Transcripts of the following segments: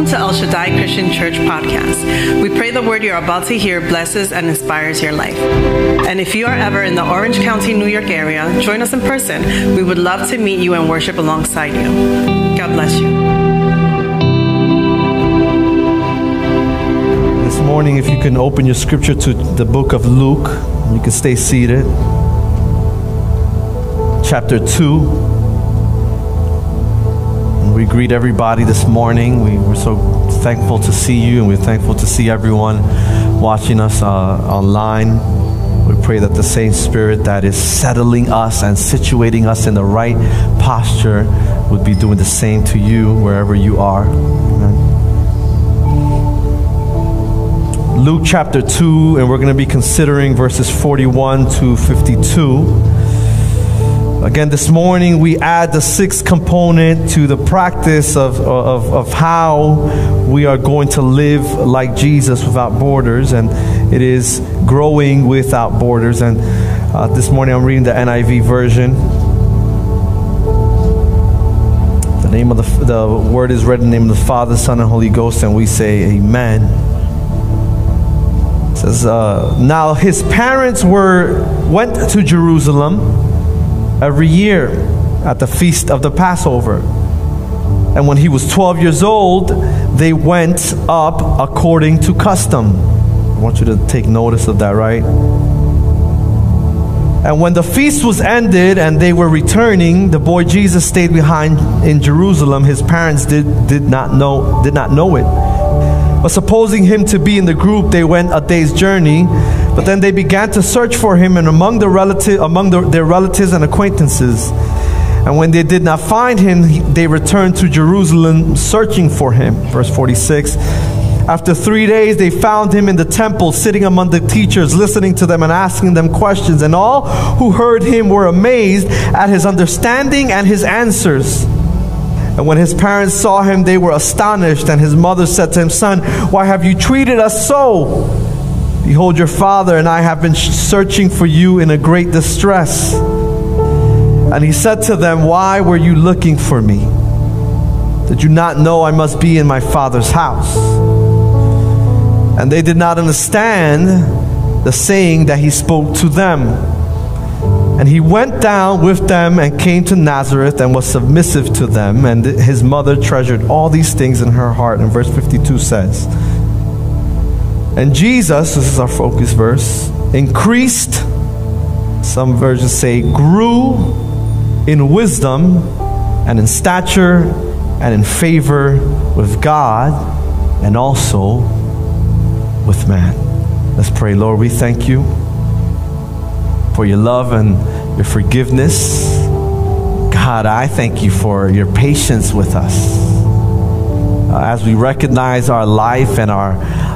Welcome to El Shaddai Christian Church podcast. We pray the word you're about to hear blesses and inspires your life. And if you are ever in the Orange County, New York area, join us in person. We would love to meet you and worship alongside you. God bless you. This morning, if you can open your scripture to the book of Luke, you can stay seated. Chapter 2. We greet everybody this morning. We, we're so thankful to see you, and we're thankful to see everyone watching us uh, online. We pray that the same spirit that is settling us and situating us in the right posture would be doing the same to you wherever you are. Amen. Luke chapter 2, and we're going to be considering verses 41 to 52. Again, this morning we add the sixth component to the practice of, of, of how we are going to live like Jesus without borders, and it is growing without borders. And uh, this morning I'm reading the NIV version. The name of the, the word is read in the name of the Father, Son, and Holy Ghost, and we say, Amen. It says, uh, Now his parents were went to Jerusalem every year at the feast of the Passover. And when he was 12 years old, they went up according to custom. I want you to take notice of that, right? And when the feast was ended and they were returning, the boy Jesus stayed behind in Jerusalem. His parents did, did not know did not know it. But supposing him to be in the group, they went a day's journey. But then they began to search for him and among the relative among the, their relatives and acquaintances. And when they did not find him, they returned to Jerusalem searching for him. Verse 46. After three days, they found him in the temple, sitting among the teachers, listening to them and asking them questions. And all who heard him were amazed at his understanding and his answers. And when his parents saw him, they were astonished. And his mother said to him, Son, why have you treated us so? Behold, your father and I have been searching for you in a great distress. And he said to them, Why were you looking for me? Did you not know I must be in my father's house? And they did not understand the saying that he spoke to them. And he went down with them and came to Nazareth and was submissive to them. And his mother treasured all these things in her heart. And verse 52 says, and Jesus, this is our focus verse, increased, some versions say grew in wisdom and in stature and in favor with God and also with man. Let's pray. Lord, we thank you for your love and your forgiveness. God, I thank you for your patience with us. Uh, as we recognize our life and our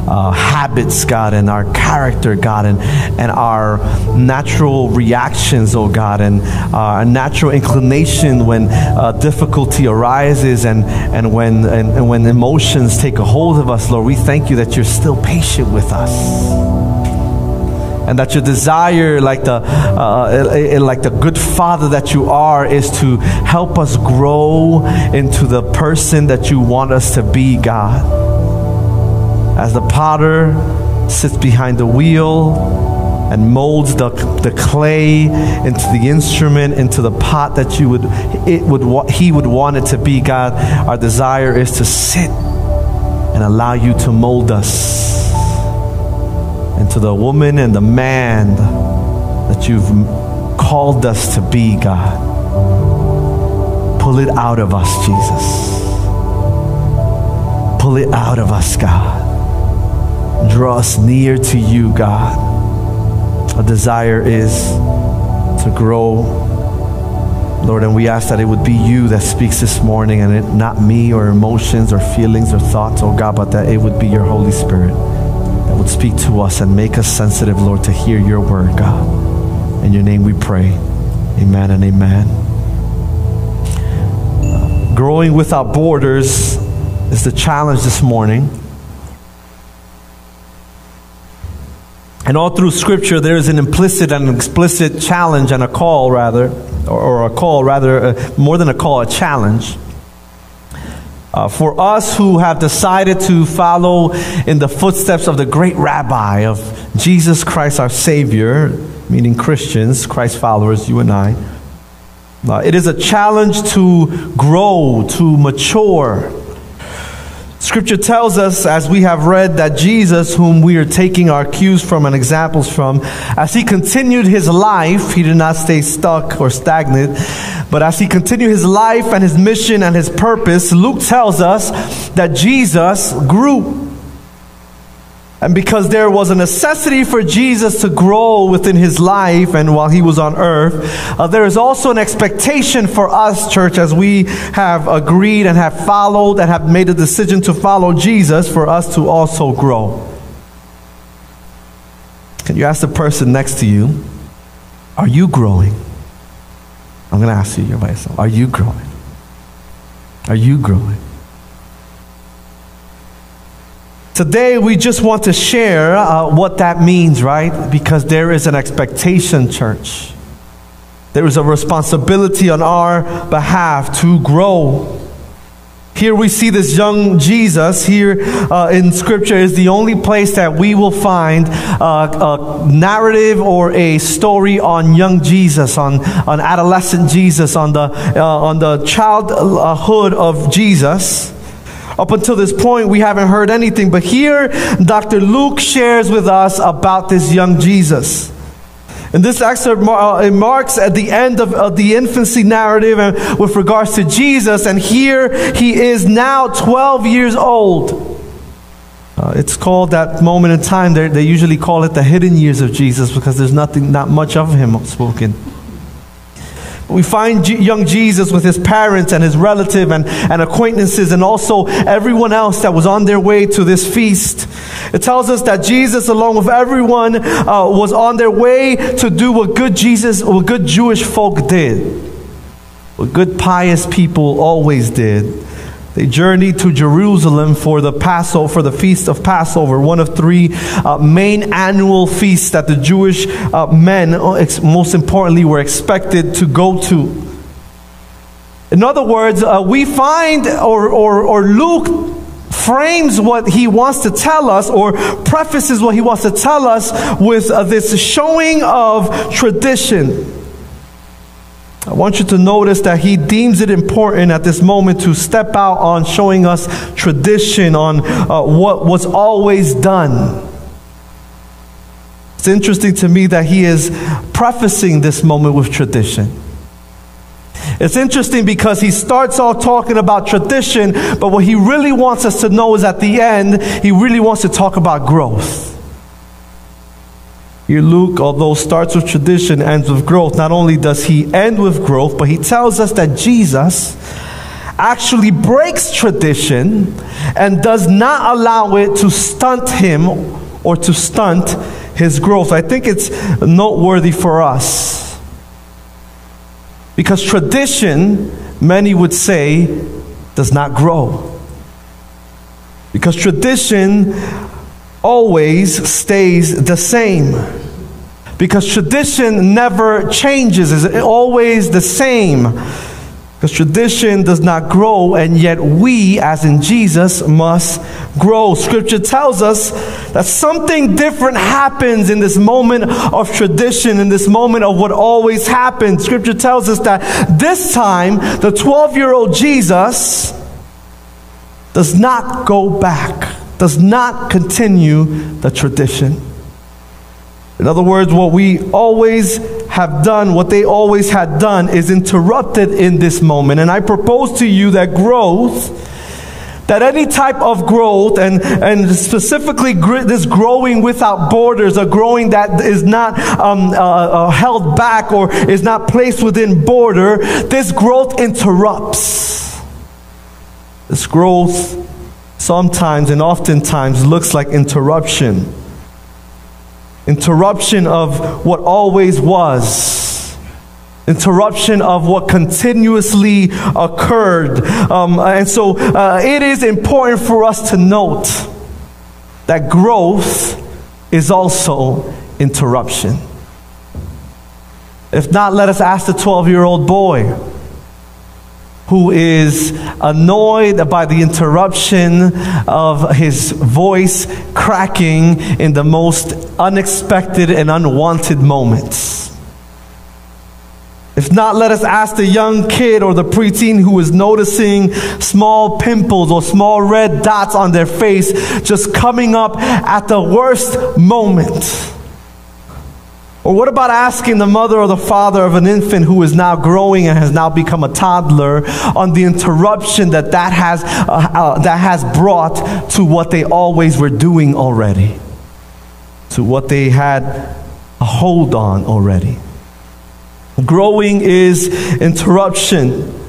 uh, habits, God, and our character, God, and, and our natural reactions, oh God, and our natural inclination when uh, difficulty arises and, and, when, and, and when emotions take a hold of us, Lord, we thank you that you're still patient with us. And that your desire like the uh, like the good father that you are is to help us grow into the person that you want us to be god as the potter sits behind the wheel and molds the, the clay into the instrument, into the pot that you would, it would, he would want it to be, God, our desire is to sit and allow you to mold us into the woman and the man that you've called us to be, God. Pull it out of us, Jesus. Pull it out of us, God. Draw us near to you, God. Our desire is to grow, Lord, and we ask that it would be you that speaks this morning and it, not me or emotions or feelings or thoughts, oh God, but that it would be your Holy Spirit that would speak to us and make us sensitive, Lord, to hear your word, God. In your name we pray. Amen and amen. growing without borders is the challenge this morning. And all through Scripture, there is an implicit and explicit challenge and a call, rather, or, a call, rather, uh, more than a call, a challenge. Uh, for us who have decided to follow in the footsteps of the great rabbi of Jesus Christ, our Savior, meaning Christians, Christ followers, you and I, uh, it is a challenge to grow, to mature. Scripture tells us, as we have read, that Jesus, whom we are taking our cues from and examples from, as he continued his life, he did not stay stuck or stagnant, but as he continued his life and his mission and his purpose, Luke tells us that Jesus grew. And because there was a necessity for Jesus to grow within his life and while he was on earth, uh, there is also an expectation for us, church, as we have agreed and have followed and have made a decision to follow Jesus, for us to also grow. Can you ask the person next to you, are you growing? I'm going to ask you by yourself, are you growing? Are you growing? Today, we just want to share uh, what that means, right? Because there is an expectation, church. There is a responsibility on our behalf to grow. Here we see this young Jesus. Here uh, in Scripture is the only place that we will find uh, a narrative or a story on young Jesus, on, on adolescent Jesus, on the, uh, on the childhood of Jesus. Up until this point, we haven't heard anything, but here Dr. Luke shares with us about this young Jesus. And this excerpt uh, marks at the end of, of the infancy narrative and with regards to Jesus, and here he is now 12 years old. Uh, it's called that moment in time, they usually call it the hidden years of Jesus because there's nothing, not much of him spoken. We find young Jesus with his parents and his relative and, and acquaintances and also everyone else that was on their way to this feast. It tells us that Jesus, along with everyone, uh, was on their way to do what good Jesus, what good Jewish folk did, what good pious people always did. They journeyed to Jerusalem for the Passover, for the feast of Passover, one of three uh, main annual feasts that the Jewish uh, men, uh, most importantly, were expected to go to. In other words, uh, we find, or, or, or Luke frames what he wants to tell us, or prefaces what he wants to tell us with uh, this showing of tradition. I want you to notice that he deems it important at this moment to step out on showing us tradition, on uh, what was always done. It's interesting to me that he is prefacing this moment with tradition. It's interesting because he starts off talking about tradition, but what he really wants us to know is at the end, he really wants to talk about growth. Here, Luke, although starts with tradition, ends with growth. Not only does he end with growth, but he tells us that Jesus actually breaks tradition and does not allow it to stunt him or to stunt his growth. I think it's noteworthy for us. Because tradition, many would say, does not grow. Because tradition always stays the same. Because tradition never changes, it's always the same. Because tradition does not grow, and yet we, as in Jesus, must grow. Scripture tells us that something different happens in this moment of tradition, in this moment of what always happened. Scripture tells us that this time, the 12 year old Jesus does not go back does not continue the tradition. In other words, what we always have done, what they always had done, is interrupted in this moment. And I propose to you that growth, that any type of growth, and, and specifically this growing without borders, a growing that is not um, uh, uh, held back or is not placed within border, this growth interrupts. This growth sometimes and oftentimes looks like interruption. Interruption of what always was. Interruption of what continuously occurred. Um, and so uh, it is important for us to note that growth is also interruption. If not, let us ask the 12 year old boy who is annoyed by the interruption of his voice cracking in the most unexpected and unwanted moments. If not, let us ask the young kid or the preteen who is noticing small pimples or small red dots on their face just coming up at the worst moment. Or what about asking the mother or the father of an infant who is now growing and has now become a toddler on the interruption that that has, uh, uh, that has brought to what they always were doing already, to what they had a hold on already? Growing is interruption.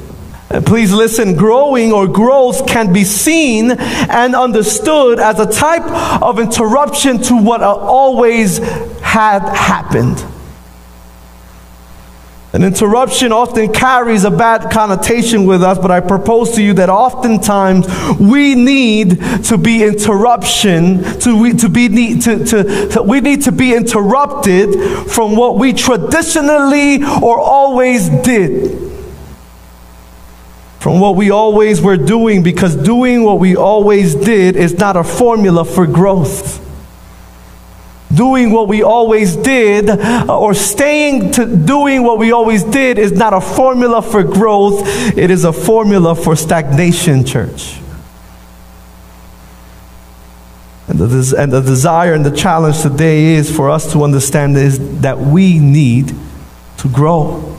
Please listen, growing or growth can be seen and understood as a type of interruption to what always had happened. An interruption often carries a bad connotation with us, but I propose to you that oftentimes we need to be interruption, to, we, to be, need, to, to, to, we need to be interrupted from what we traditionally or always did. From what we always were doing, because doing what we always did is not a formula for growth doing what we always did uh, or staying to doing what we always did is not a formula for growth, it is a formula for stagnation, church. And the, and the desire and the challenge today is for us to understand is that we need to grow.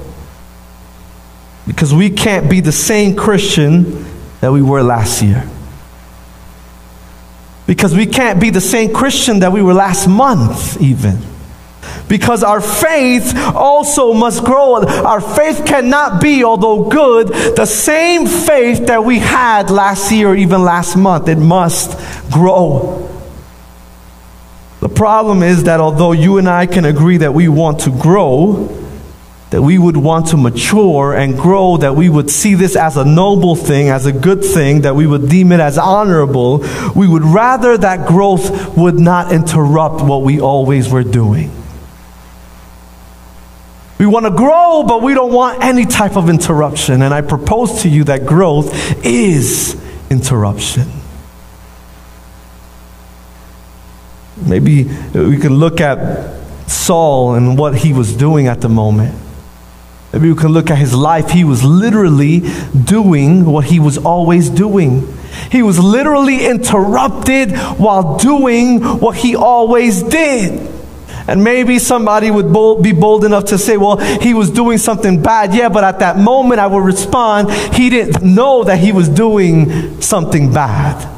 Because we can't be the same Christian that we were last year. Because we can't be the same Christian that we were last month, even. Because our faith also must grow. Our faith cannot be, although good, the same faith that we had last year or even last month. It must grow. The problem is that although you and I can agree that we want to grow, that we would want to mature and grow, that we would see this as a noble thing, as a good thing, that we would deem it as honorable, we would rather that growth would not interrupt what we always were doing. We want to grow, but we don't want any type of interruption. And I propose to you that growth is interruption. Maybe we can look at Saul and what he was doing at the moment. Maybe we can look at his life. He was literally doing what he was always doing. He was literally interrupted while doing what he always did. And maybe somebody would bold, be bold enough to say, well, he was doing something bad. Yeah, but at that moment I would respond, he didn't know that he was doing something bad.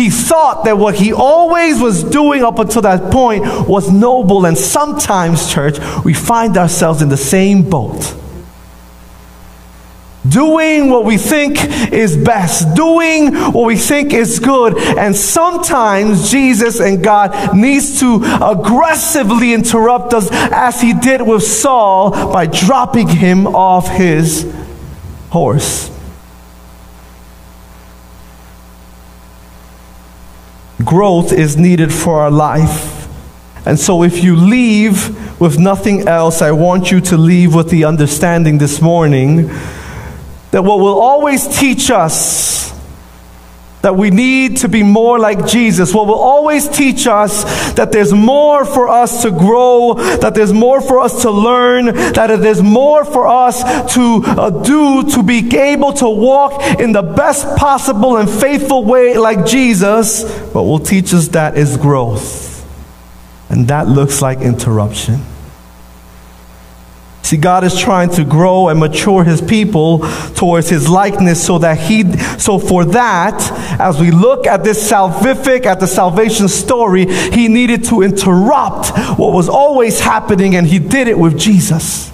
He thought that what he always was doing up until that point was noble. And sometimes, church, we find ourselves in the same boat. Doing what we think is best, doing what we think is good. And sometimes Jesus and God needs to aggressively interrupt us as he did with Saul by dropping him off his horse. Growth is needed for our life. And so, if you leave with nothing else, I want you to leave with the understanding this morning that what will always teach us that we need to be more like Jesus. What will always teach us that there's more for us to grow, that there's more for us to learn, that there's more for us to uh, do to be able to walk in the best possible and faithful way like Jesus. What will teach us that is growth. And that looks like interruption. See, God is trying to grow and mature his people towards his likeness so that he, so for that, as we look at this salvific, at the salvation story, he needed to interrupt what was always happening and he did it with Jesus.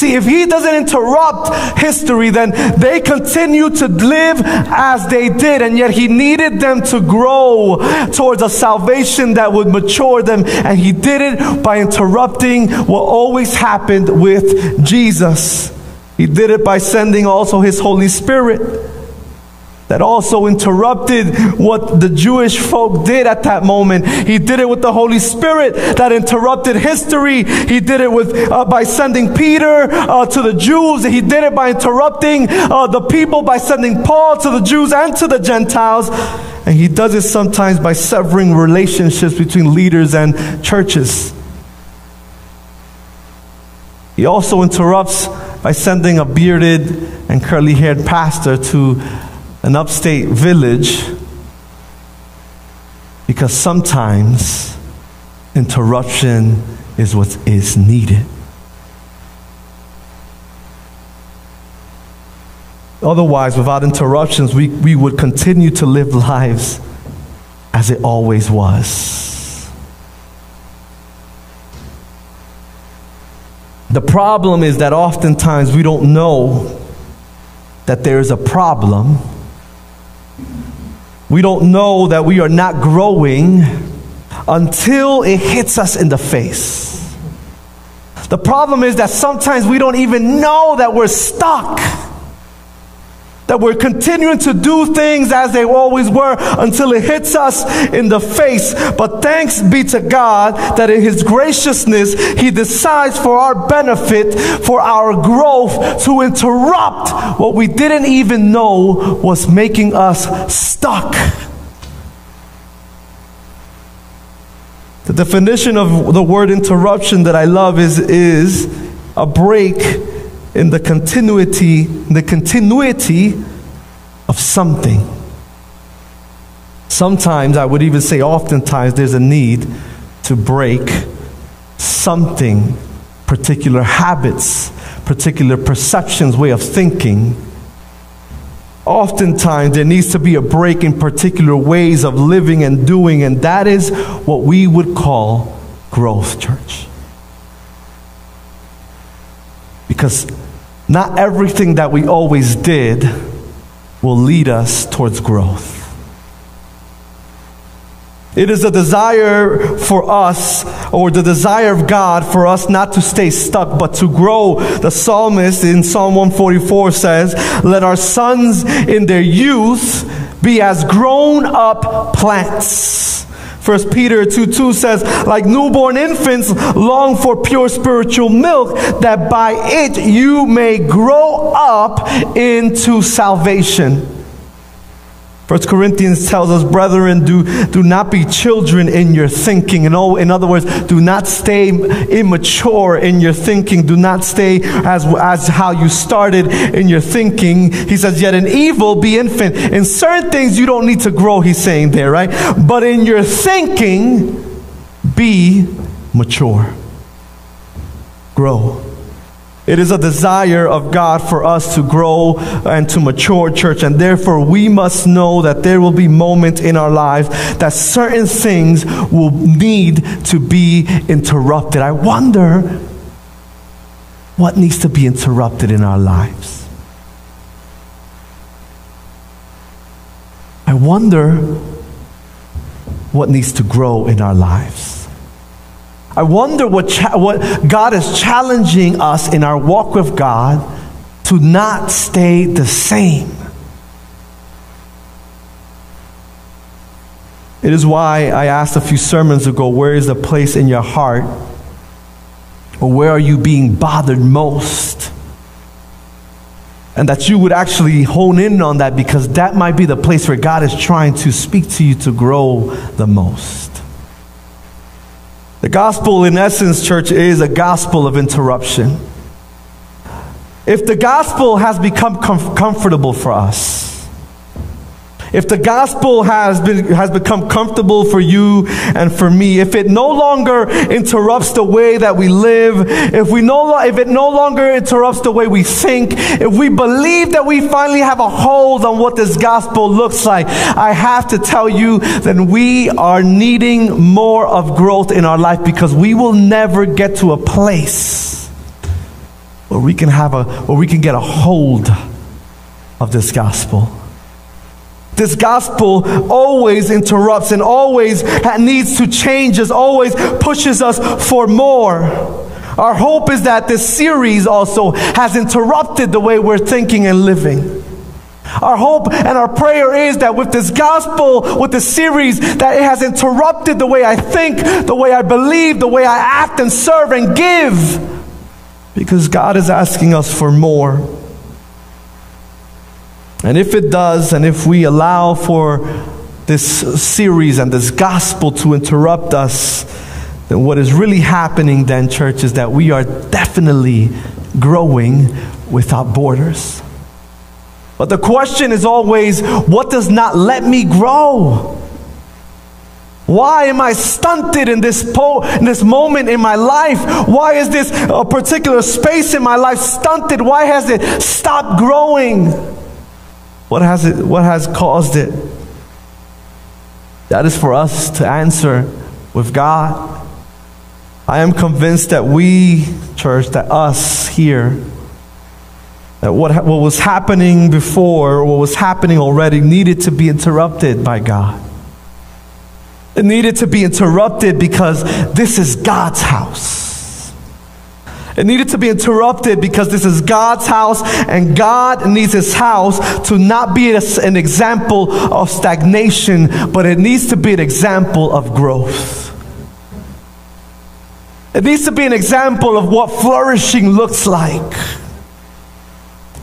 See, if he doesn't interrupt history, then they continue to live as they did, and yet he needed them to grow towards a salvation that would mature them, and he did it by interrupting what always happened with Jesus. He did it by sending also his Holy Spirit. That also interrupted what the Jewish folk did at that moment. He did it with the Holy Spirit that interrupted history. He did it with uh, by sending Peter uh, to the Jews. He did it by interrupting uh, the people by sending Paul to the Jews and to the Gentiles. And he does it sometimes by severing relationships between leaders and churches. He also interrupts by sending a bearded and curly haired pastor to an upstate village because sometimes interruption is what is needed. Otherwise, without interruptions, we, we would continue to live lives as it always was. The problem is that oftentimes we don't know that there is a problem we don't know that we are not growing until it hits us in the face. The problem is that sometimes we don't even know that we're stuck that we're continuing to do things as they always were until it hits us in the face. But thanks be to God that in His graciousness, He decides for our benefit, for our growth, to interrupt what we didn't even know was making us stuck. The definition of the word interruption that I love is, is a break in the continuity, the continuity of something. Sometimes, I would even say oftentimes, there's a need to break something, particular habits, particular perceptions, way of thinking. Oftentimes, there needs to be a break in particular ways of living and doing, and that is what we would call growth, church. Because not everything that we always did will lead us towards growth. It is a desire for us, or the desire of God for us not to stay stuck, but to grow. The psalmist in Psalm 144 says, Let our sons in their youth be as grown up plants. First Peter 2 2 says, like newborn infants long for pure spiritual milk, that by it you may grow up into salvation. First Corinthians tells us, brethren, do, do not be children in your thinking. In, all, in other words, do not stay immature in your thinking. Do not stay as, as how you started in your thinking. He says, yet in evil be infant. In certain things you don't need to grow, he's saying there, right? But in your thinking, be mature. Grow. It is a desire of God for us to grow and to mature, church, and therefore we must know that there will be moments in our lives that certain things will need to be interrupted. I wonder what needs to be interrupted in our lives. I wonder what needs to grow in our lives. I wonder what, cha- what God is challenging us in our walk with God to not stay the same. It is why I asked a few sermons ago where is the place in your heart? Or where are you being bothered most? And that you would actually hone in on that because that might be the place where God is trying to speak to you to grow the most. The gospel, in essence, church, is a gospel of interruption. If the gospel has become com- comfortable for us, if the gospel has, been, has become comfortable for you and for me, if it no longer interrupts the way that we live, if, we no, if it no longer interrupts the way we think, if we believe that we finally have a hold on what this gospel looks like, I have to tell you that we are needing more of growth in our life because we will never get to a place where we can have a, where we can get a hold of this gospel. This gospel always interrupts and always needs to change us, always pushes us for more. Our hope is that this series also has interrupted the way we're thinking and living. Our hope and our prayer is that with this gospel, with this series, that it has interrupted the way I think, the way I believe, the way I act and serve and give. Because God is asking us for more. And if it does, and if we allow for this series and this gospel to interrupt us, then what is really happening then, church, is that we are definitely growing without borders. But the question is always what does not let me grow? Why am I stunted in this, po- in this moment in my life? Why is this a particular space in my life stunted? Why has it stopped growing? What has it what has caused it? That is for us to answer with God. I am convinced that we, church, that us here, that what, what was happening before, what was happening already, needed to be interrupted by God. It needed to be interrupted because this is God's house. It needed to be interrupted because this is God's house, and God needs His house to not be an example of stagnation, but it needs to be an example of growth. It needs to be an example of what flourishing looks like.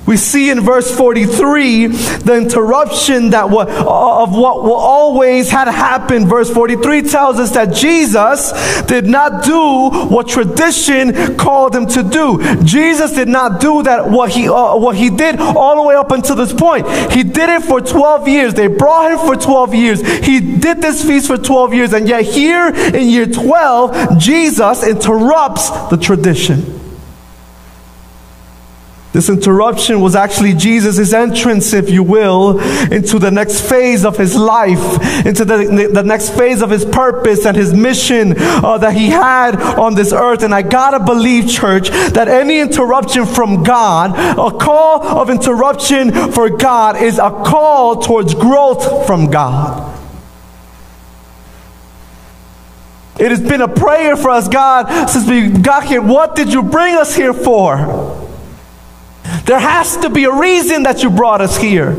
We see in verse 43 the interruption that of what always had happened. Verse 43 tells us that Jesus did not do what tradition called him to do. Jesus did not do that what he uh, what he did all the way up until this point. He did it for 12 years. They brought him for 12 years. He did this feast for 12 years and yet here in year 12 Jesus interrupts the tradition. This interruption was actually Jesus' entrance, if you will, into the next phase of his life, into the, the next phase of his purpose and his mission uh, that he had on this earth. And I gotta believe, church, that any interruption from God, a call of interruption for God, is a call towards growth from God. It has been a prayer for us, God, since we got here. What did you bring us here for? There has to be a reason that you brought us here.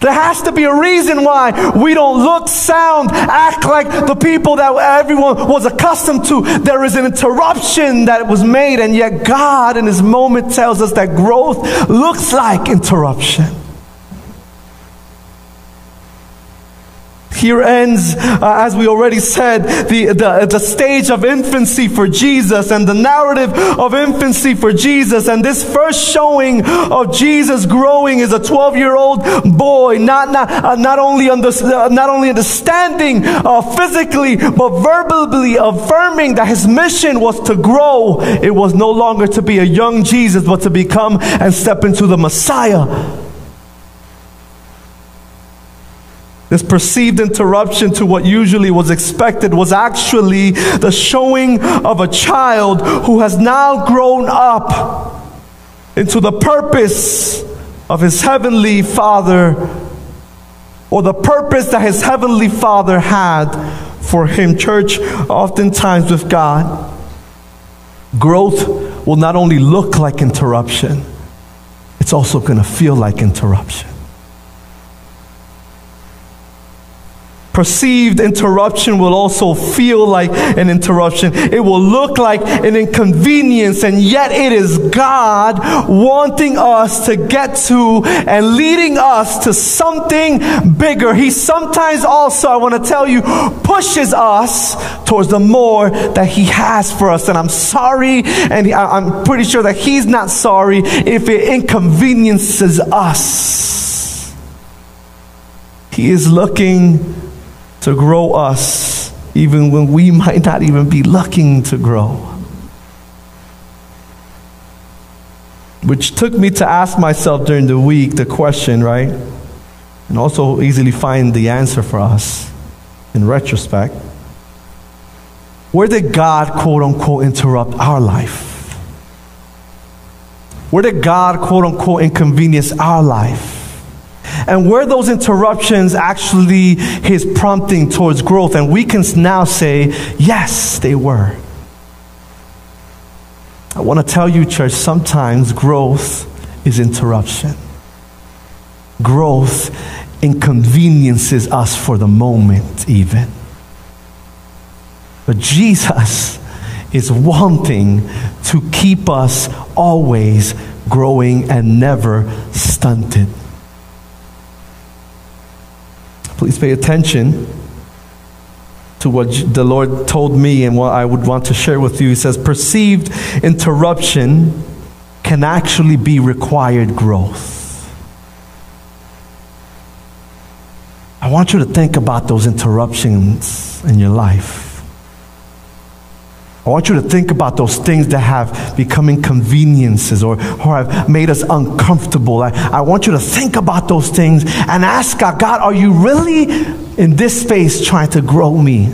There has to be a reason why we don't look, sound, act like the people that everyone was accustomed to. There is an interruption that was made, and yet God, in His moment, tells us that growth looks like interruption. Here ends, uh, as we already said, the, the, the stage of infancy for Jesus and the narrative of infancy for Jesus. And this first showing of Jesus growing is a 12 year old boy, not, not, uh, not, only, under, uh, not only understanding uh, physically, but verbally affirming that his mission was to grow. It was no longer to be a young Jesus, but to become and step into the Messiah This perceived interruption to what usually was expected was actually the showing of a child who has now grown up into the purpose of his heavenly Father or the purpose that his heavenly Father had for him. Church, oftentimes with God, growth will not only look like interruption, it's also going to feel like interruption. Perceived interruption will also feel like an interruption. It will look like an inconvenience, and yet it is God wanting us to get to and leading us to something bigger. He sometimes also, I want to tell you, pushes us towards the more that He has for us. And I'm sorry, and I'm pretty sure that He's not sorry if it inconveniences us. He is looking to grow us even when we might not even be looking to grow. Which took me to ask myself during the week the question, right? And also easily find the answer for us in retrospect. Where did God, quote unquote, interrupt our life? Where did God, quote unquote, inconvenience our life? And were those interruptions actually his prompting towards growth? And we can now say, yes, they were. I want to tell you, church, sometimes growth is interruption. growth inconveniences us for the moment, even. But Jesus is wanting to keep us always growing and never stunted. Please pay attention to what the Lord told me and what I would want to share with you. He says, perceived interruption can actually be required growth. I want you to think about those interruptions in your life. I want you to think about those things that have become inconveniences or, or have made us uncomfortable. I, I want you to think about those things and ask God, God, are you really in this space trying to grow me?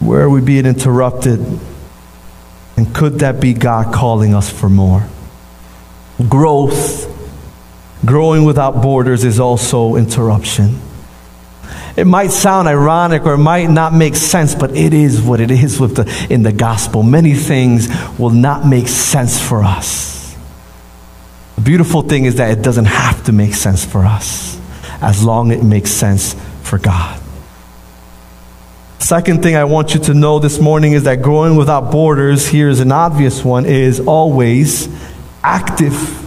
Where are we being interrupted? And could that be God calling us for more? Growth, growing without borders, is also interruption. It might sound ironic or it might not make sense, but it is what it is with the, in the gospel. Many things will not make sense for us. The beautiful thing is that it doesn't have to make sense for us as long as it makes sense for God. Second thing I want you to know this morning is that growing without borders, here's an obvious one, is always active.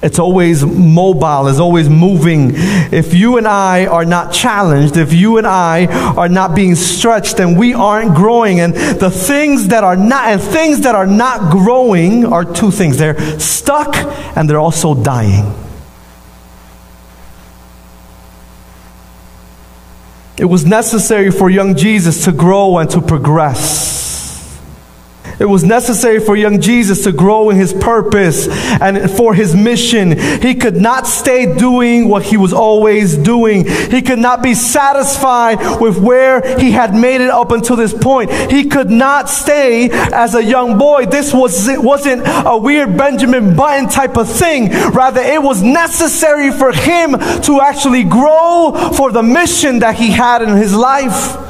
It's always mobile, it's always moving. If you and I are not challenged, if you and I are not being stretched, then we aren't growing. And the things that are not, and things that are not growing are two things. They're stuck and they're also dying. It was necessary for young Jesus to grow and to progress. It was necessary for young Jesus to grow in his purpose and for his mission. He could not stay doing what he was always doing. He could not be satisfied with where he had made it up until this point. He could not stay as a young boy. This was, it wasn't a weird Benjamin Button type of thing. Rather, it was necessary for him to actually grow for the mission that he had in his life.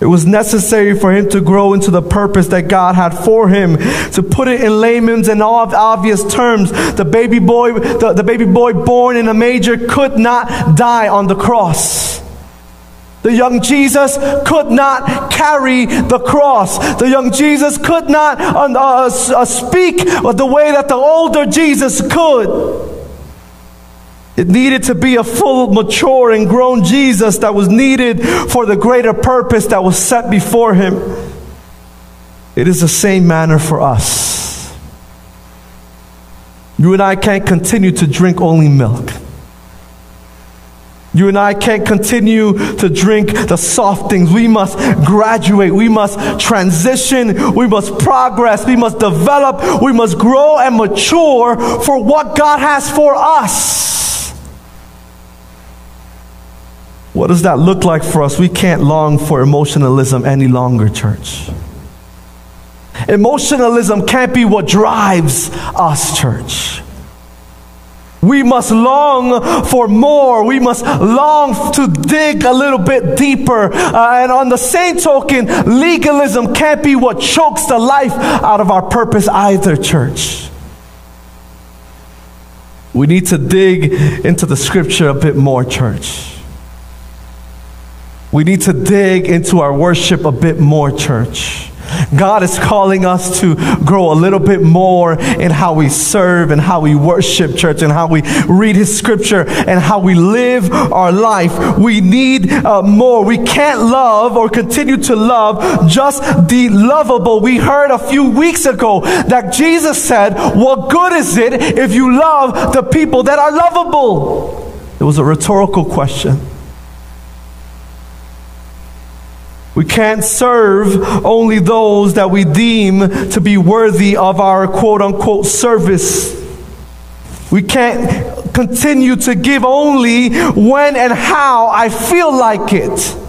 It was necessary for him to grow into the purpose that God had for him. To put it in layman's and all obvious terms, the baby boy, the, the baby boy born in a manger could not die on the cross. The young Jesus could not carry the cross. The young Jesus could not uh, uh, uh speak the way that the older Jesus could. It needed to be a full, mature, and grown Jesus that was needed for the greater purpose that was set before him. It is the same manner for us. You and I can't continue to drink only milk. You and I can't continue to drink the soft things. We must graduate. We must transition. We must progress. We must develop. We must grow and mature for what God has for us. What does that look like for us? We can't long for emotionalism any longer, church. Emotionalism can't be what drives us, church. We must long for more. We must long to dig a little bit deeper. Uh, and on the same token, legalism can't be what chokes the life out of our purpose either, church. We need to dig into the scripture a bit more, church. We need to dig into our worship a bit more, church. God is calling us to grow a little bit more in how we serve and how we worship church and how we read his scripture and how we live our life. We need uh, more. We can't love or continue to love just the lovable. We heard a few weeks ago that Jesus said, what good is it if you love the people that are lovable? It was a rhetorical question. We can't serve only those that we deem to be worthy of our quote unquote service. We can't continue to give only when and how I feel like it.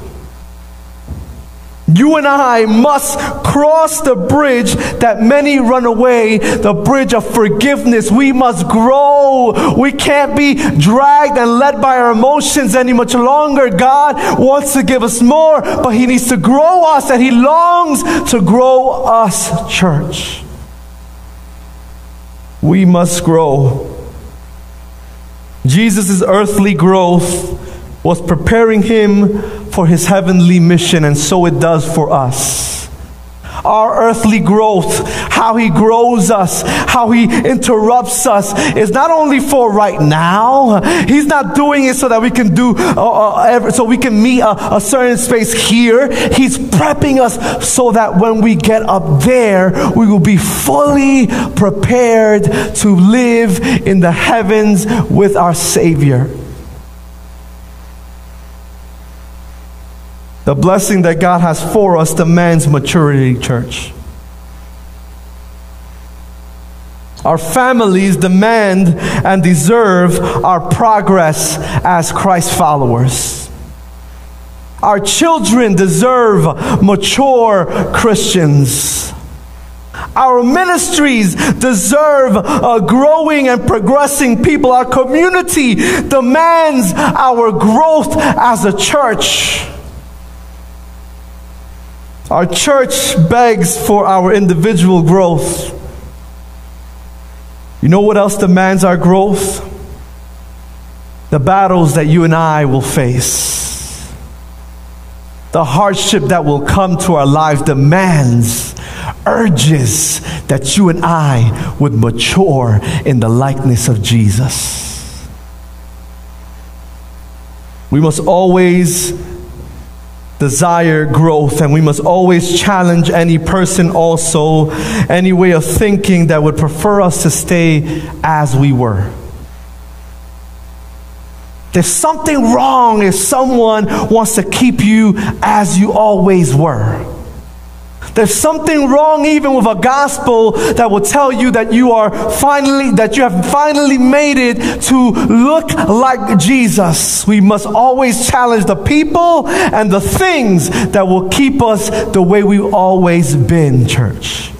You and I must cross the bridge that many run away, the bridge of forgiveness. We must grow. We can't be dragged and led by our emotions any much longer. God wants to give us more, but He needs to grow us and He longs to grow us, church. we must grow. Jesus' earthly growth was preparing him for his heavenly mission, and so it does for us our earthly growth, how He grows us, how He interrupts us, is not only for right now. He's not doing it so that we can do, uh, uh, so we can meet a, a certain space here. He's prepping us so that when we get up there, we will be fully prepared to live in the heavens with our Savior. The blessing that God has for us demands maturity, church. Our families demand and deserve our progress as Christ followers. Our children deserve mature Christians. Our ministries deserve a growing and progressing people. Our community demands our growth as a church. Our church begs for our individual growth. You know what else demands our growth? The battles that you and I will face. The hardship that will come to our lives demands, urges that you and I would mature in the likeness of Jesus. We must always desire growth, and we must always challenge any person, also, any way of thinking that would prefer us to stay as we were. There's something wrong if someone wants to keep you as you always were. There's something wrong even with a gospel that will tell you that you are finally, that you have finally made it to look like Jesus. We must always challenge the people and the things that will keep us the way we've always been, church.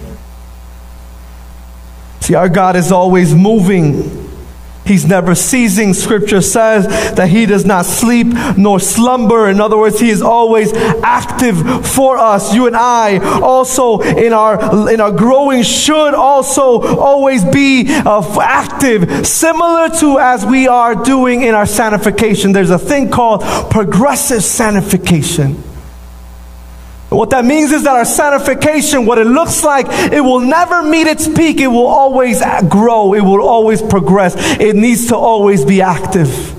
See, our God is always moving He's never ceasing. Scripture says that he does not sleep nor slumber. In other words, he is always active for us. You and I also in our, in our growing should also always be uh, active, similar to as we are doing in our sanctification. There's a thing called progressive sanctification. What that means is that our sanctification, what it looks like, it will never meet its peak. It will always grow. It will always progress. It needs to always be active.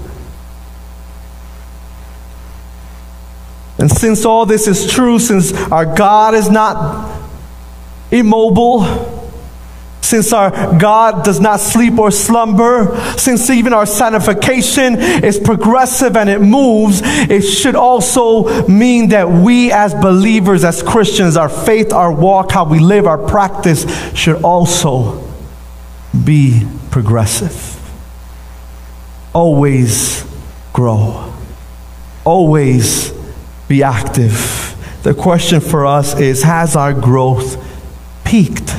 And since all this is true, since our God is not immobile, since our God does not sleep or slumber, since even our sanctification is progressive and it moves, it should also mean that we as believers, as Christians, our faith, our walk, how we live, our practice should also be progressive. Always grow. Always be active. The question for us is Has our growth peaked?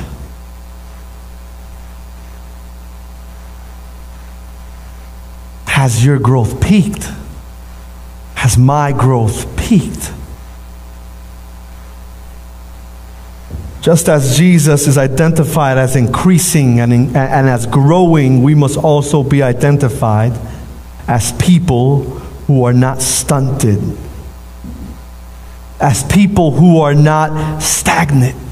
Has your growth peaked? Has my growth peaked? Just as Jesus is identified as increasing and, in, and as growing, we must also be identified as people who are not stunted, as people who are not stagnant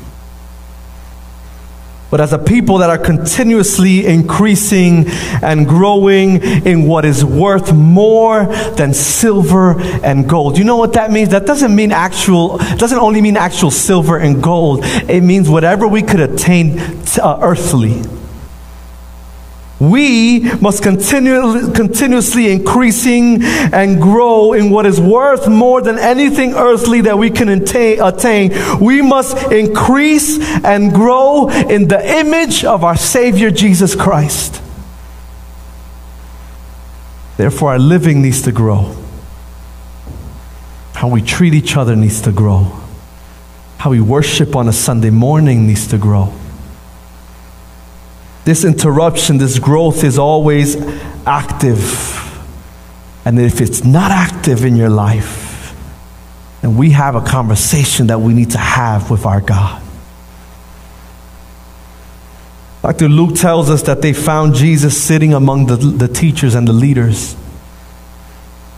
but as a people that are continuously increasing and growing in what is worth more than silver and gold. You know what that means? That doesn't mean actual, doesn't only mean actual silver and gold. It means whatever we could attain uh, earthly we must continue, continuously increasing and grow in what is worth more than anything earthly that we can attain. We must increase and grow in the image of our Savior Jesus Christ. Therefore, our living needs to grow. How we treat each other needs to grow. How we worship on a Sunday morning needs to grow this interruption, this growth is always active. And if it's not active in your life, then we have a conversation that we need to have with our God. Dr. Luke tells us that they found Jesus sitting among the, the teachers and the leaders,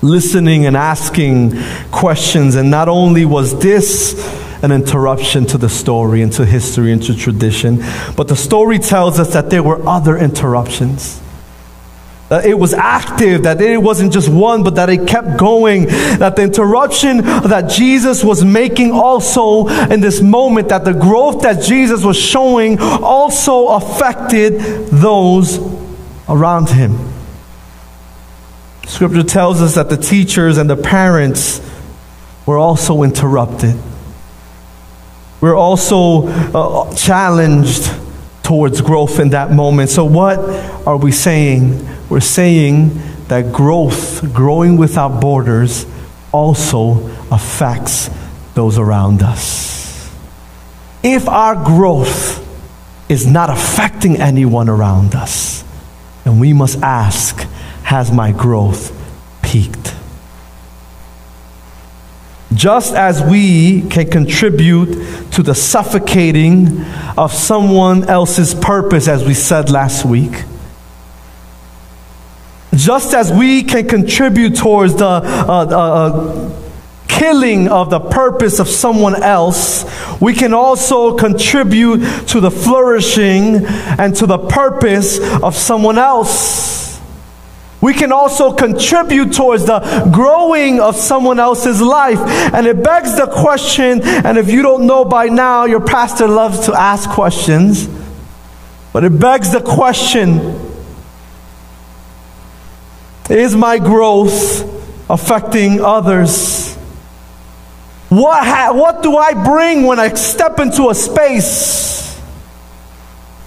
listening and asking questions. And not only was this an interruption to the story and to history and to tradition, but the story tells us that there were other interruptions that it was active, that it wasn't just one, but that it kept going, that the interruption that Jesus was making also in this moment, that the growth that Jesus was showing also affected those around him. Scripture tells us that the teachers and the parents were also interrupted. We're also uh, challenged towards growth in that moment. So, what are we saying? We're saying that growth, growing without borders, also affects those around us. If our growth is not affecting anyone around us, then we must ask Has my growth peaked? Just as we can contribute to the suffocating of someone else's purpose, as we said last week, just as we can contribute towards the uh, uh, uh, killing of the purpose of someone else, we can also contribute to the flourishing and to the purpose of someone else. We can also contribute towards the growing of someone else's life. And it begs the question, and if you don't know by now, your pastor loves to ask questions, but it begs the question is my growth affecting others? What, ha- what do I bring when I step into a space?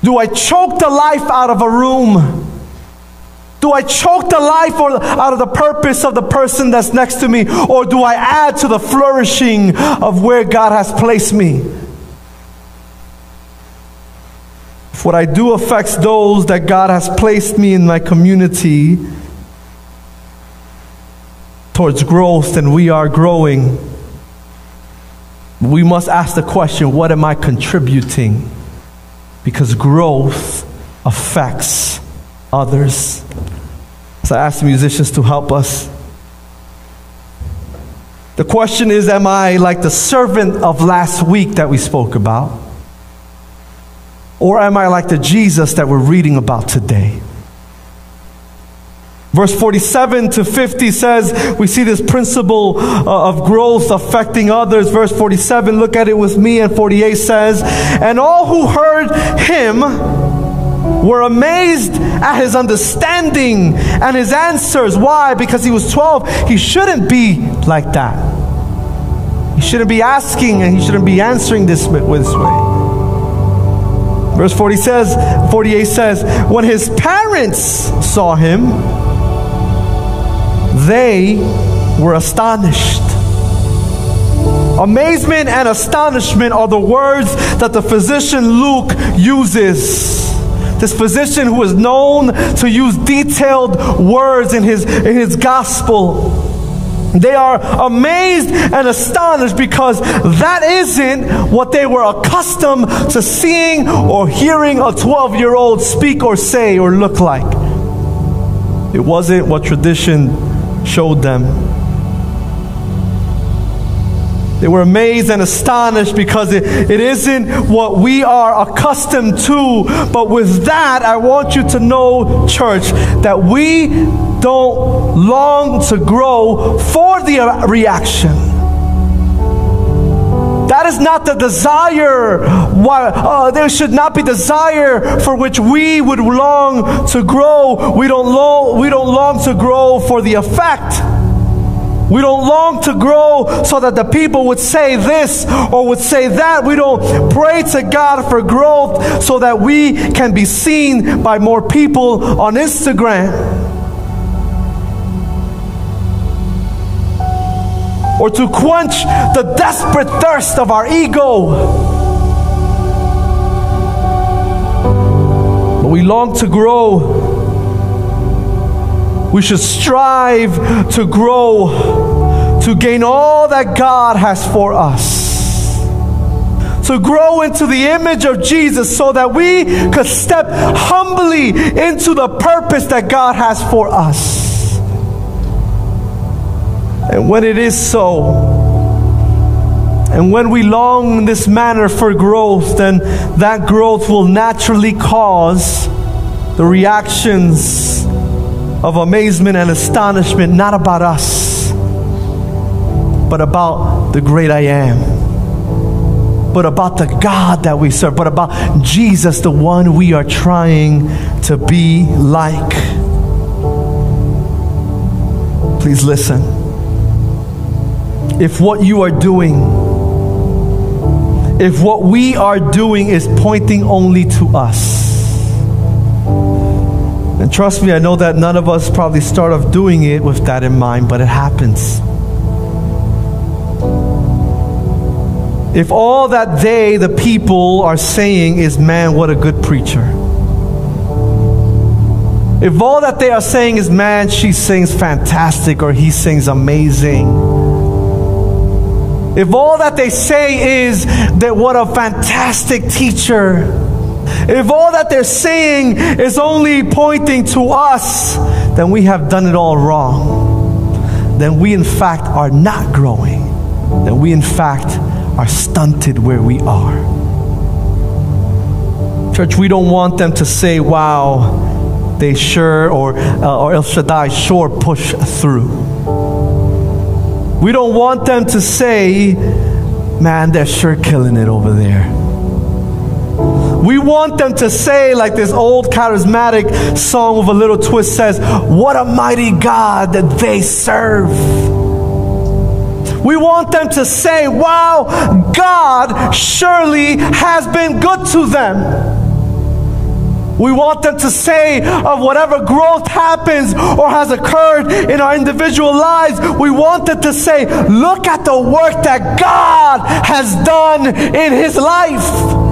Do I choke the life out of a room? Do I choke the life or, out of the purpose of the person that's next to me? Or do I add to the flourishing of where God has placed me? If what I do affects those that God has placed me in my community towards growth, then we are growing. We must ask the question what am I contributing? Because growth affects others. So I ask the musicians to help us. The question is Am I like the servant of last week that we spoke about? Or am I like the Jesus that we're reading about today? Verse 47 to 50 says, we see this principle uh, of growth affecting others. Verse 47, look at it with me, and 48 says, And all who heard him were amazed at his understanding and his answers. Why? Because he was 12. He shouldn't be like that. He shouldn't be asking and he shouldn't be answering this, this way. Verse 40 says, 48 says, when his parents saw him, they were astonished. Amazement and astonishment are the words that the physician Luke uses this physician who is known to use detailed words in his, in his gospel. They are amazed and astonished because that isn't what they were accustomed to seeing or hearing a 12 year old speak or say or look like. It wasn't what tradition showed them. They were amazed and astonished because it, it isn't what we are accustomed to. But with that, I want you to know, church, that we don't long to grow for the reaction. That is not the desire. Why, uh, there should not be desire for which we would long to grow. We don't long, we don't long to grow for the effect. We don't long to grow so that the people would say this or would say that. We don't pray to God for growth so that we can be seen by more people on Instagram. Or to quench the desperate thirst of our ego. But we long to grow we should strive to grow, to gain all that God has for us. to grow into the image of Jesus so that we could step humbly into the purpose that God has for us. And when it is so, and when we long in this manner for growth, then that growth will naturally cause the reactions of amazement and astonishment, not about us, but about the great I am, but about the God that we serve, but about Jesus, the one we are trying to be like. Please listen. If what you are doing, if what we are doing is pointing only to us. And trust me, I know that none of us probably start off doing it with that in mind, but it happens. If all that they, the people, are saying is, man, what a good preacher. If all that they are saying is, man, she sings fantastic or he sings amazing if all that they say is that what a fantastic teacher, if all that they're saying is only pointing to us, then we have done it all wrong. Then we, in fact, are not growing. Then we, in fact, are stunted where we are. Church, we don't want them to say, wow, they sure, or, uh, or El Shaddai sure push through. We don't want them to say, man, they're sure killing it over there. We want them to say, like this old charismatic song with a little twist says, What a mighty God that they serve. We want them to say, Wow, God surely has been good to them. We want them to say of whatever growth happens or has occurred in our individual lives, we want them to say, look at the work that God has done in his life.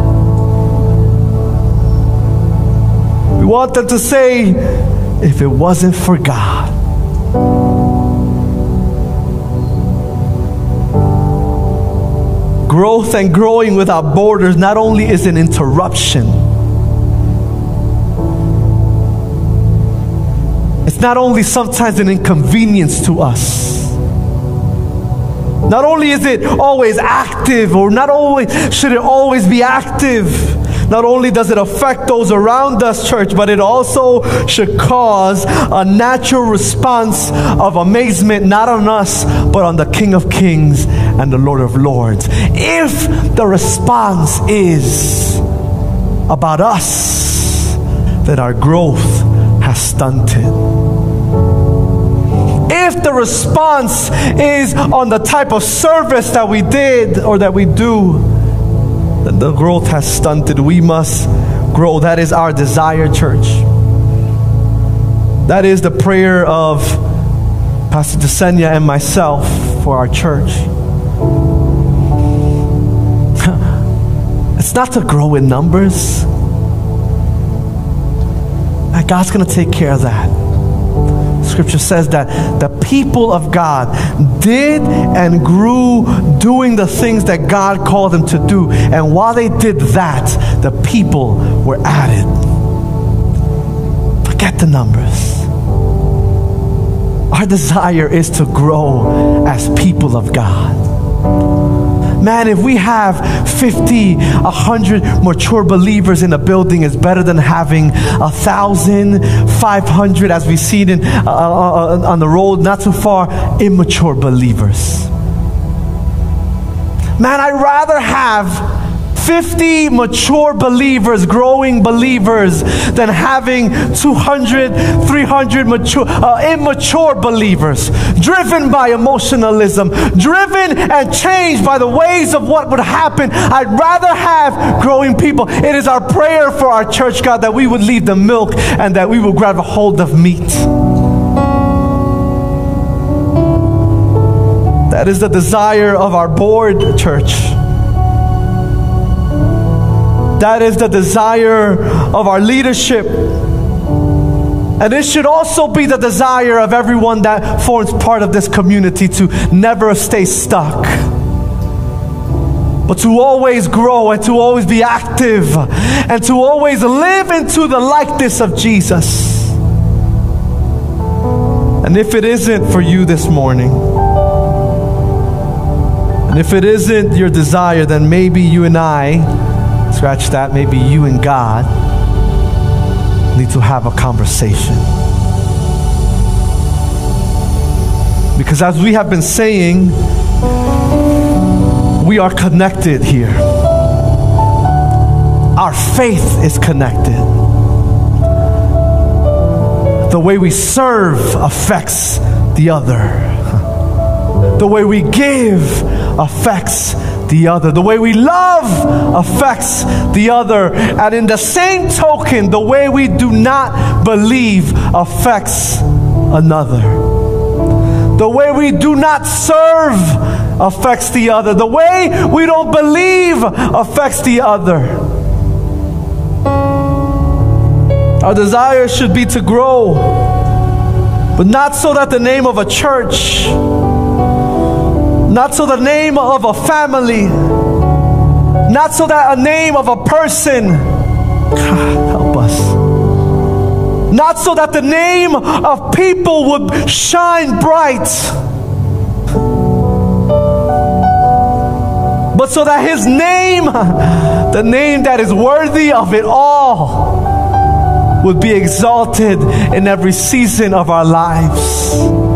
We want them to say, if it wasn't for God, growth and growing without borders not only is an interruption it's not only sometimes an inconvenience to us. Not only is it always active, or not always should it always be active. Not only does it affect those around us, church, but it also should cause a natural response of amazement, not on us, but on the King of Kings and the Lord of Lords. If the response is about us, then our growth has stunted if the response is on the type of service that we did or that we do, the growth has stunted. We must grow. That is our desire, church. That is the prayer of Pastor Desenia and myself for our church. it's not to grow in numbers. God's going to take care of that. Scripture says that the people of God did and grew doing the things that God called them to do. And while they did that, the people were added. Forget the numbers. Our desire is to grow as people of God. Man, if we have 50, 100 mature believers in a building, it's better than having a thousand, 500, as we see it in, uh, uh, uh, on the road not too far, immature believers. Man, I'd rather have 50 mature believers, growing believers, than having 200, 300 mature, uh, immature believers, driven by emotionalism, driven and changed by the ways of what would happen. I'd rather have growing people. It is our prayer for our church, God, that we would leave the milk and that we will grab a hold of meat. That is the desire of our board, church. That is the desire of our leadership. And it should also be the desire of everyone that forms part of this community to never stay stuck. but to always grow and to always be active and to always live into the likeness of Jesus. And if it isn't for you this morning, and if it isn't your desire, then maybe you and I, scratch that, maybe you and God need to have a conversation. Because as we have been saying, we are connected here. Our faith is connected. The way we serve affects the other. The way we give affects the other. The way we love affects the other. And in the same token, the way we do not believe affects another. The way we do not serve affects the other. The way we don't believe affects the other. Our desire should be to grow, but not so that the name of a church, not so the name of a family, not so that a name of a person, God, help us. Not so that the name of people would shine bright but so that his name, the name that is worthy of it all, would be exalted in every season of our lives.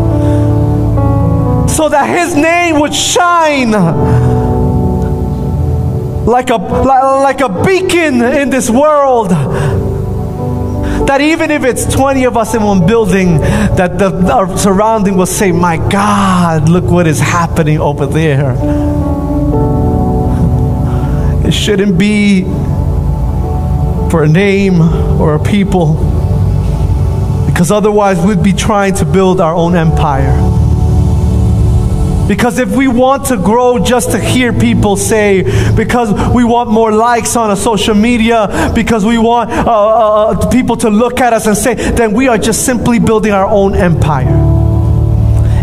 So that his name would shine like a, like a beacon in this world that even if it's 20 of us in one building that the our surrounding will say my god look what is happening over there it shouldn't be for a name or a people, because otherwise we'd be trying to build our own empire. Because if we want to grow just to hear people say, because we want more likes on a social media, because we want uh, uh, uh people to look at us and say, then we are just simply building our own empire.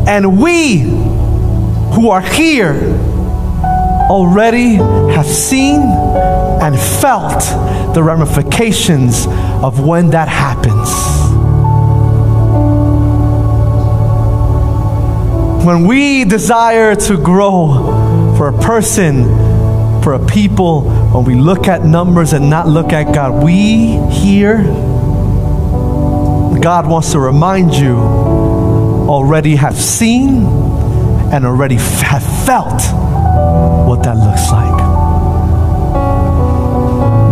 And we who are here already have seen and felt the ramifications of when that happens. When we desire to grow for a person, for a people, when we look at numbers and not look at God, we here, God wants to remind you, already have seen and already have felt what that looks like.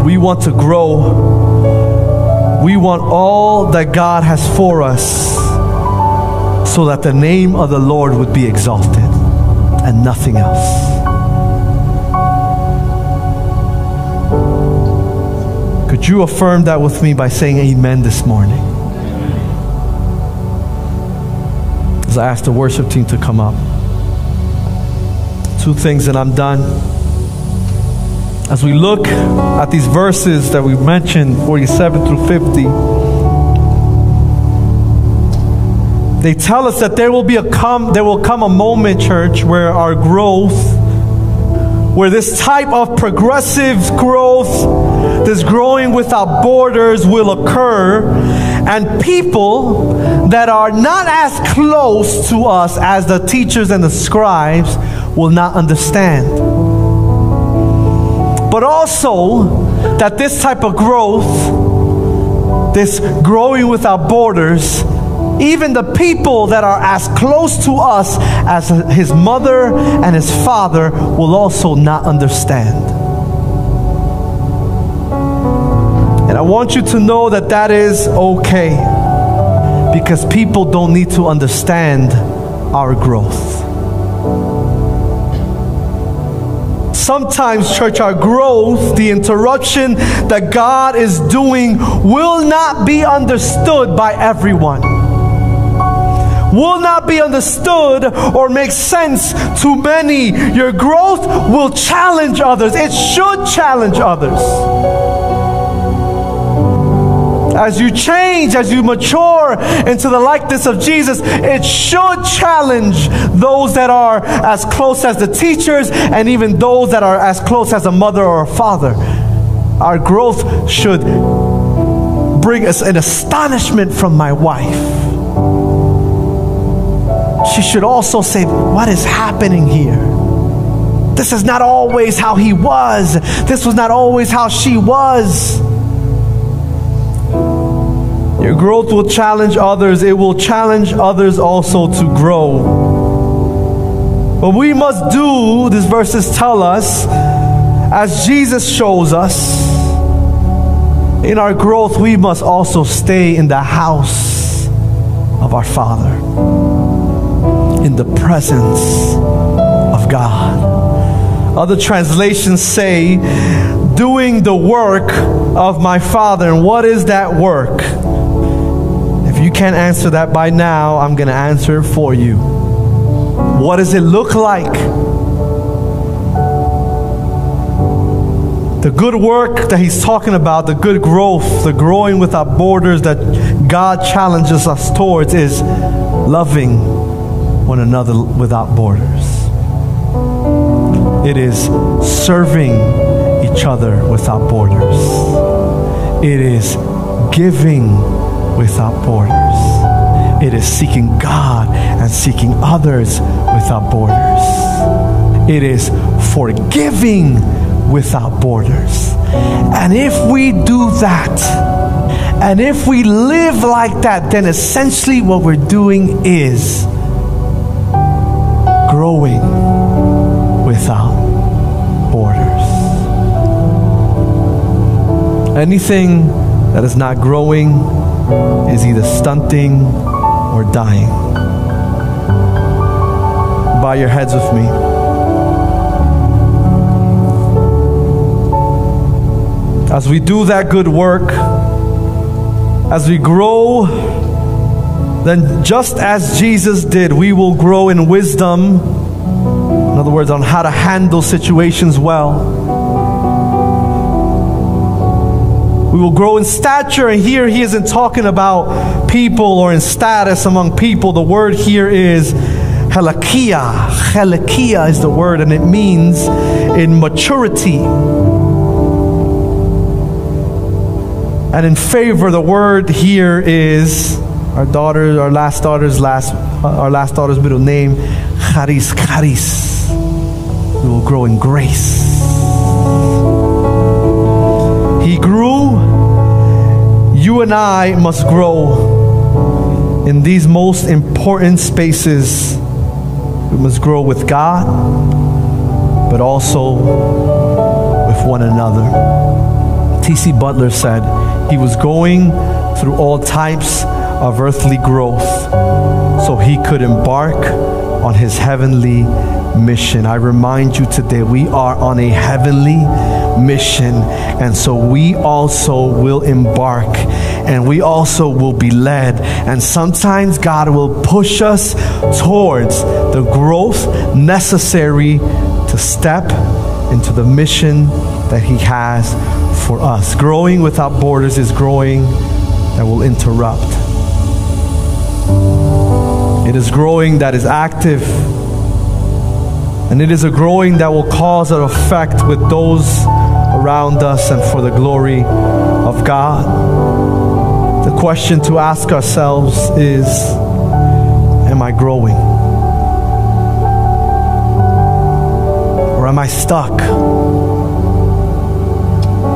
We want to grow. We want all that God has for us so that the name of the Lord would be exalted and nothing else. Could you affirm that with me by saying amen this morning? As I ask the worship team to come up two things and I'm done. As we look at these verses that we mentioned, 47 through 50, they tell us that there will be a come there will come a moment, church, where our growth where this type of progressive growth, this growing without borders will occur, and people that are not as close to us as the teachers and the scribes will not understand. But also, that this type of growth, this growing without borders, even the people that are as close to us as his mother and his father will also not understand. And I want you to know that that is okay because people don't need to understand our growth. Sometimes, church, our growth, the interruption that God is doing, will not be understood by everyone. Will not be understood or make sense to many. Your growth will challenge others, it should challenge others. as you change, as you mature into the likeness of Jesus, it should challenge those that are as close as the teachers and even those that are as close as a mother or a father. Our growth should bring us an astonishment from my wife. She should also say, What is happening here? This is not always how he was. This was not always how she was. Your growth will challenge others, it will challenge others also to grow. But we must do, these verses tell us, as Jesus shows us, in our growth, we must also stay in the house of our Father, in the presence of God. Other translations say, doing the work of my Father. And what is that work? If you can't answer that by now, I'm going to answer it for you. What does it look like? The good work that he's talking about, the good growth, the growing without borders that God challenges us towards is loving one another without borders. It is serving each other without borders. It is giving without borders. It is seeking God and seeking others without borders. It is forgiving without borders. And if we do that, and if we live like that, then essentially what we're doing is Anything that is not growing is either stunting or dying. Bow your heads with me. As we do that good work, as we grow, then just as Jesus did, we will grow in wisdom in other words, on how to handle situations well. We will grow in stature, and here he isn't talking about people or in status among people. The word here is helikia. Helikia is the word, and it means in maturity. And in favor, the word here is our daughter, our last daughter's last, uh, our last daughter's middle name, charis, charis we will grow in grace. He grew, you and I must grow in these most important spaces. We must grow with God, but also with one another. T.C. Butler said he was going through all types of earthly growth so he could embark on his heavenly mission. I remind you today, we are on a heavenly mission, and so we also will embark and we also will be led. And sometimes God will push us towards the growth necessary to step into the mission that He has for us. Growing without borders is growing that will interrupt. It is growing that is active and it is a growing that will cause an effect with those around us and for the glory of God. The question to ask ourselves is Am I growing? Or am I stuck?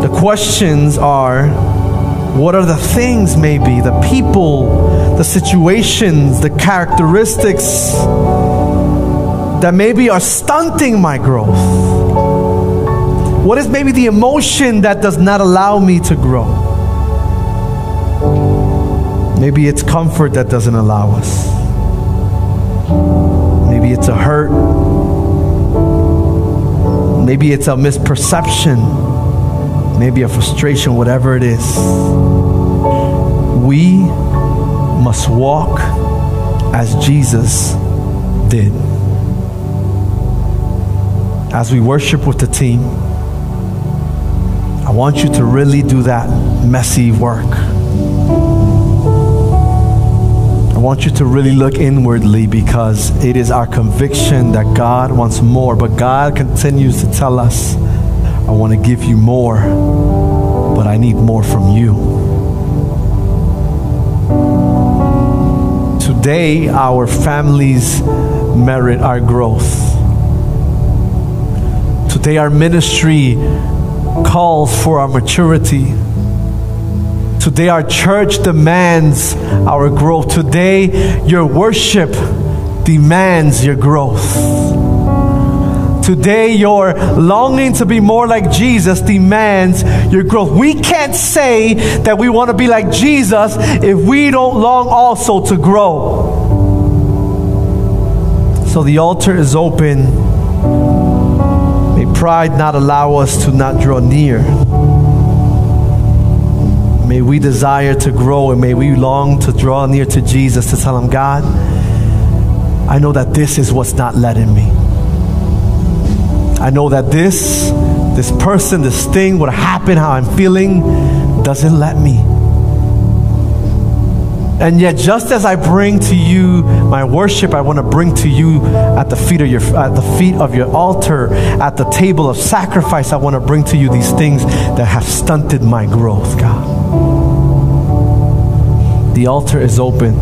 The questions are what are the things, maybe, the people, the situations, the characteristics that maybe are stunting my growth? What is maybe the emotion that does not allow me to grow? Maybe it's comfort that doesn't allow us. Maybe it's a hurt. Maybe it's a misperception. Maybe a frustration, whatever it is. We must walk as Jesus did as we worship with the team, want you to really do that messy work. I want you to really look inwardly because it is our conviction that God wants more. But God continues to tell us, I want to give you more, but I need more from you. Today, our families merit our growth. Today, our ministry calls for our maturity. Today, our church demands our growth. Today, your worship demands your growth. Today, your longing to be more like Jesus demands your growth. We can't say that we want to be like Jesus if we don't long also to grow. So the altar is open. Pride not allow us to not draw near. May we desire to grow and may we long to draw near to Jesus to tell him, God, I know that this is what's not letting me. I know that this, this person, this thing, what happened, how I'm feeling, doesn't let me. And yet, just as I bring to you my worship, I want to bring to you at the feet of your at the feet of your altar, at the table of sacrifice. I want to bring to you these things that have stunted my growth, God. The altar is open.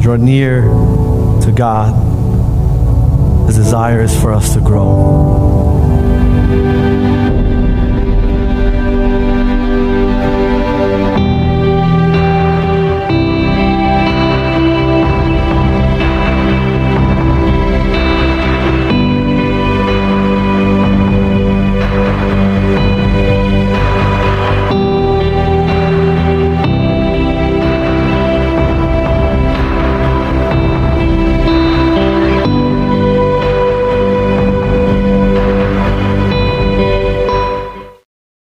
Draw near to God. His desire is for us to grow.